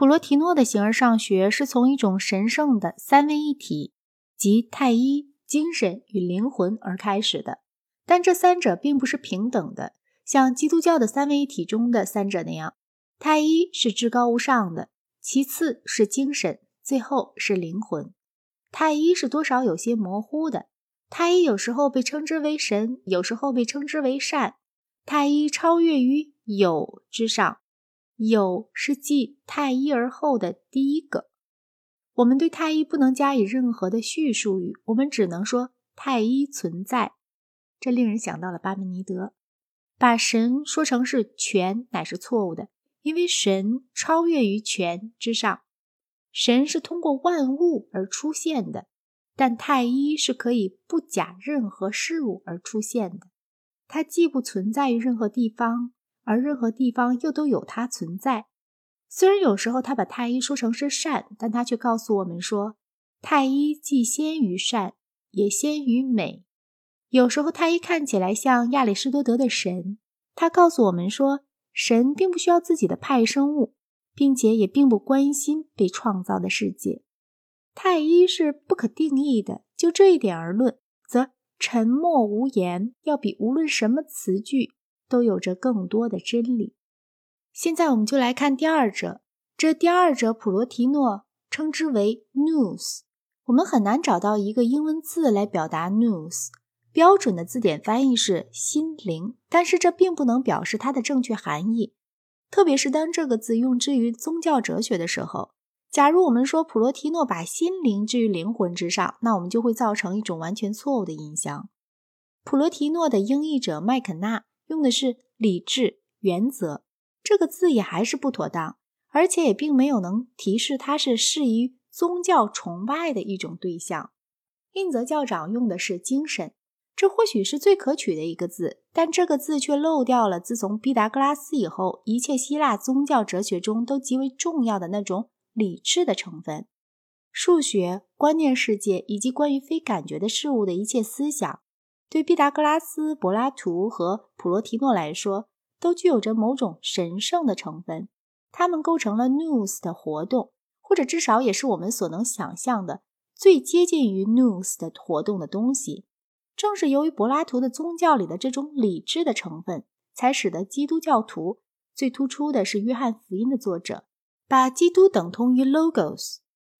普罗提诺的形而上学是从一种神圣的三位一体，即太一、精神与灵魂而开始的。但这三者并不是平等的，像基督教的三位一体中的三者那样，太一是至高无上的，其次是精神，最后是灵魂。太一是多少有些模糊的。太一有时候被称之为神，有时候被称之为善。太一超越于有之上。有是继太一而后的第一个。我们对太一不能加以任何的叙述语，我们只能说太一存在。这令人想到了巴门尼德，把神说成是全乃是错误的，因为神超越于全之上。神是通过万物而出现的，但太一是可以不假任何事物而出现的。它既不存在于任何地方。而任何地方又都有它存在。虽然有时候他把太一说成是善，但他却告诉我们说，太一既先于善，也先于美。有时候太一看起来像亚里士多德的神，他告诉我们说，神并不需要自己的派生物，并且也并不关心被创造的世界。太一是不可定义的。就这一点而论，则沉默无言要比无论什么词句。都有着更多的真理。现在我们就来看第二者，这第二者普罗提诺称之为 nous。我们很难找到一个英文字来表达 nous。标准的字典翻译是心灵，但是这并不能表示它的正确含义。特别是当这个字用之于宗教哲学的时候，假如我们说普罗提诺把心灵置于灵魂之上，那我们就会造成一种完全错误的印象。普罗提诺的英译者麦肯纳。用的是理智原则这个字也还是不妥当，而且也并没有能提示它是适宜宗教崇拜的一种对象。印泽教长用的是精神，这或许是最可取的一个字，但这个字却漏掉了自从毕达哥拉斯以后，一切希腊宗教哲学中都极为重要的那种理智的成分。数学、观念世界以及关于非感觉的事物的一切思想。对毕达哥拉斯、柏拉图和普罗提诺来说，都具有着某种神圣的成分。它们构成了 nous 的活动，或者至少也是我们所能想象的最接近于 nous 的活动的东西。正是由于柏拉图的宗教里的这种理智的成分，才使得基督教徒最突出的是约翰福音的作者把基督等同于 logos。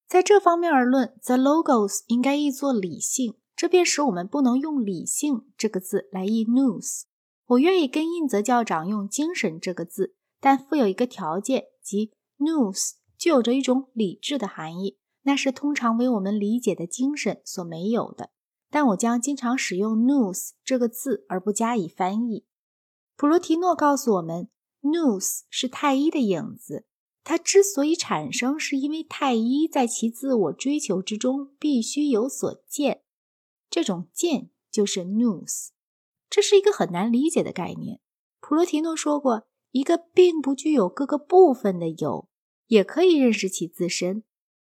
在这方面而论，the logos 应该译作理性。这便使我们不能用“理性”这个字来译 nous。我愿意跟印泽教长用“精神”这个字，但附有一个条件，即 nous 具有着一种理智的含义，那是通常为我们理解的精神所没有的。但我将经常使用 nous 这个字而不加以翻译。普罗提诺告诉我们，nous 是太一的影子，它之所以产生，是因为太一在其自我追求之中必须有所见。这种见就是 nous，这是一个很难理解的概念。普罗提诺说过，一个并不具有各个部分的有，也可以认识其自身。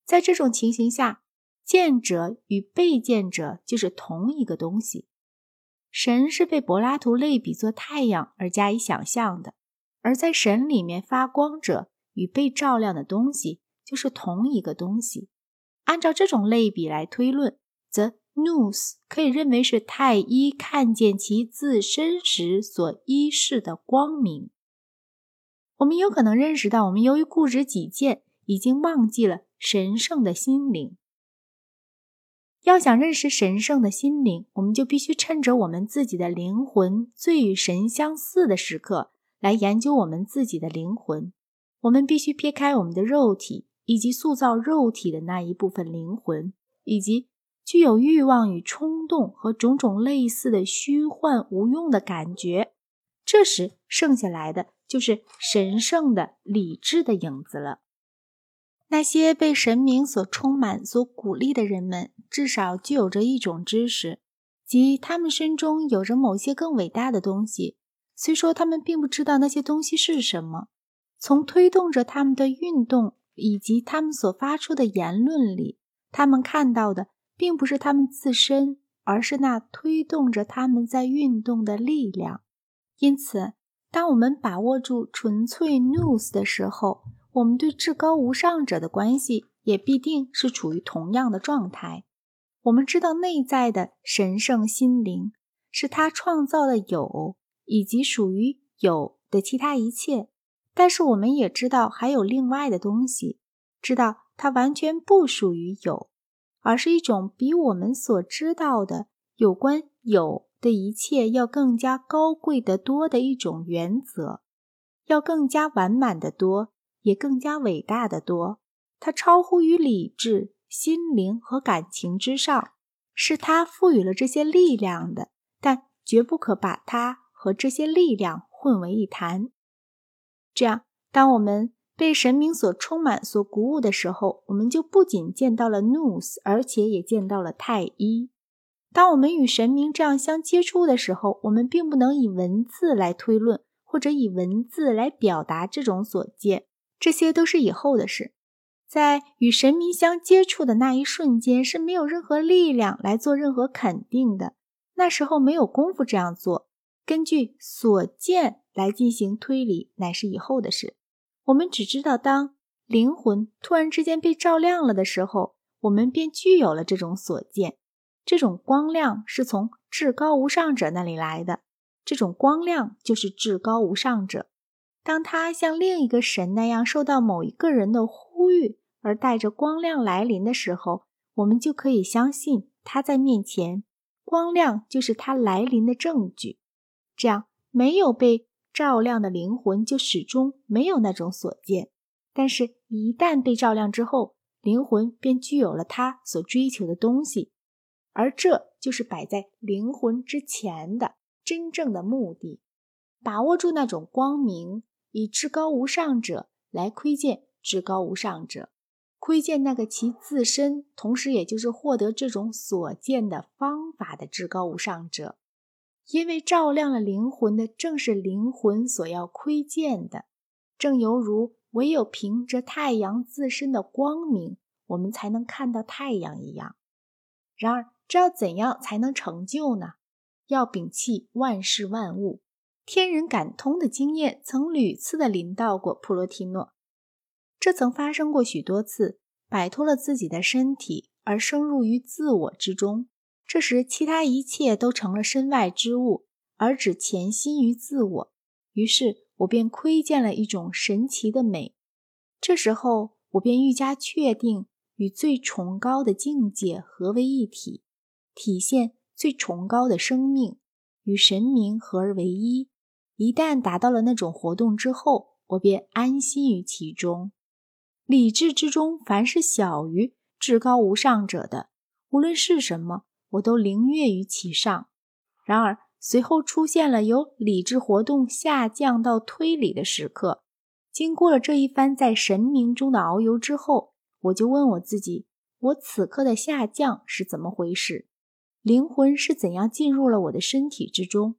在这种情形下，见者与被见者就是同一个东西。神是被柏拉图类比作太阳而加以想象的，而在神里面发光者与被照亮的东西就是同一个东西。按照这种类比来推论，则。Nous 可以认为是太医看见其自身时所依视的光明。我们有可能认识到，我们由于固执己见，已经忘记了神圣的心灵。要想认识神圣的心灵，我们就必须趁着我们自己的灵魂最与神相似的时刻，来研究我们自己的灵魂。我们必须撇开我们的肉体，以及塑造肉体的那一部分灵魂，以及。具有欲望与冲动和种种类似的虚幻无用的感觉，这时剩下来的就是神圣的理智的影子了。那些被神明所充满、所鼓励的人们，至少具有着一种知识，即他们身中有着某些更伟大的东西。虽说他们并不知道那些东西是什么，从推动着他们的运动以及他们所发出的言论里，他们看到的。并不是他们自身，而是那推动着他们在运动的力量。因此，当我们把握住纯粹 news 的时候，我们对至高无上者的关系也必定是处于同样的状态。我们知道内在的神圣心灵是他创造的有以及属于有的其他一切，但是我们也知道还有另外的东西，知道它完全不属于有，而是一种比我们所知道的有关有的一切要更加高贵得多的一种原则，要更加完满的多。也更加伟大的多，它超乎于理智、心灵和感情之上，是它赋予了这些力量的，但绝不可把它和这些力量混为一谈。这样，当我们被神明所充满、所鼓舞的时候，我们就不仅见到了 Nous，而且也见到了太一。当我们与神明这样相接触的时候，我们并不能以文字来推论，或者以文字来表达这种所见。这些都是以后的事，在与神明相接触的那一瞬间是没有任何力量来做任何肯定的。那时候没有功夫这样做，根据所见来进行推理乃是以后的事。我们只知道，当灵魂突然之间被照亮了的时候，我们便具有了这种所见。这种光亮是从至高无上者那里来的，这种光亮就是至高无上者。当他像另一个神那样受到某一个人的呼吁而带着光亮来临的时候，我们就可以相信他在面前，光亮就是他来临的证据。这样，没有被照亮的灵魂就始终没有那种所见；但是，一旦被照亮之后，灵魂便具有了他所追求的东西，而这就是摆在灵魂之前的真正的目的：把握住那种光明。以至高无上者来窥见至高无上者，窥见那个其自身，同时也就是获得这种所见的方法的至高无上者。因为照亮了灵魂的，正是灵魂所要窥见的。正犹如唯有凭着太阳自身的光明，我们才能看到太阳一样。然而，这要怎样才能成就呢？要摒弃万事万物。天人感通的经验曾屡次的临到过普罗提诺，这曾发生过许多次。摆脱了自己的身体而深入于自我之中，这时其他一切都成了身外之物，而只潜心于自我。于是我便窥见了一种神奇的美。这时候我便愈加确定与最崇高的境界合为一体，体现最崇高的生命与神明合而为一。一旦达到了那种活动之后，我便安心于其中。理智之中，凡是小于至高无上者的，无论是什么，我都凌越于其上。然而，随后出现了由理智活动下降到推理的时刻。经过了这一番在神明中的遨游之后，我就问我自己：我此刻的下降是怎么回事？灵魂是怎样进入了我的身体之中？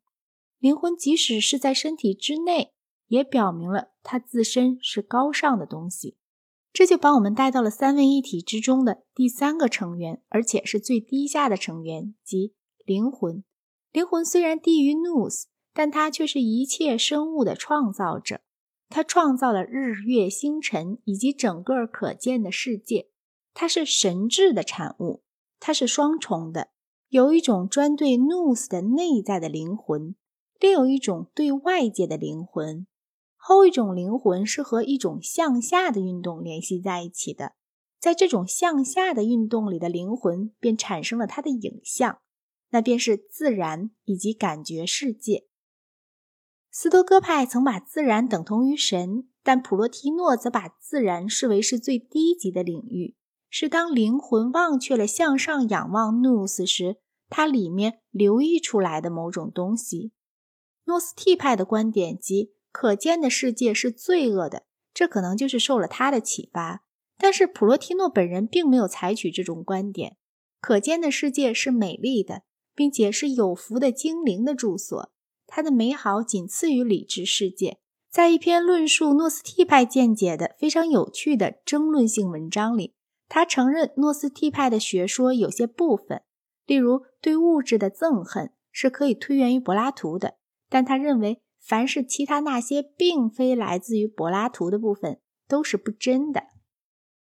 灵魂即使是在身体之内，也表明了它自身是高尚的东西。这就把我们带到了三位一体之中的第三个成员，而且是最低下的成员，即灵魂。灵魂虽然低于 n o s 但它却是一切生物的创造者。它创造了日月星辰以及整个可见的世界。它是神智的产物。它是双重的，有一种专对 n o s 的内在的灵魂。另有一种对外界的灵魂，后一种灵魂是和一种向下的运动联系在一起的，在这种向下的运动里的灵魂便产生了它的影像，那便是自然以及感觉世界。斯多哥派曾把自然等同于神，但普罗提诺则把自然视为是最低级的领域，是当灵魂忘却了向上仰望 Nous 时，它里面流溢出来的某种东西。诺斯替派的观点即可见的世界是罪恶的，这可能就是受了他的启发。但是普罗提诺本人并没有采取这种观点。可见的世界是美丽的，并且是有福的精灵的住所，它的美好仅次于理智世界。在一篇论述诺斯替派见解的非常有趣的争论性文章里，他承认诺斯替派的学说有些部分，例如对物质的憎恨，是可以推源于柏拉图的。但他认为，凡是其他那些并非来自于柏拉图的部分，都是不真的。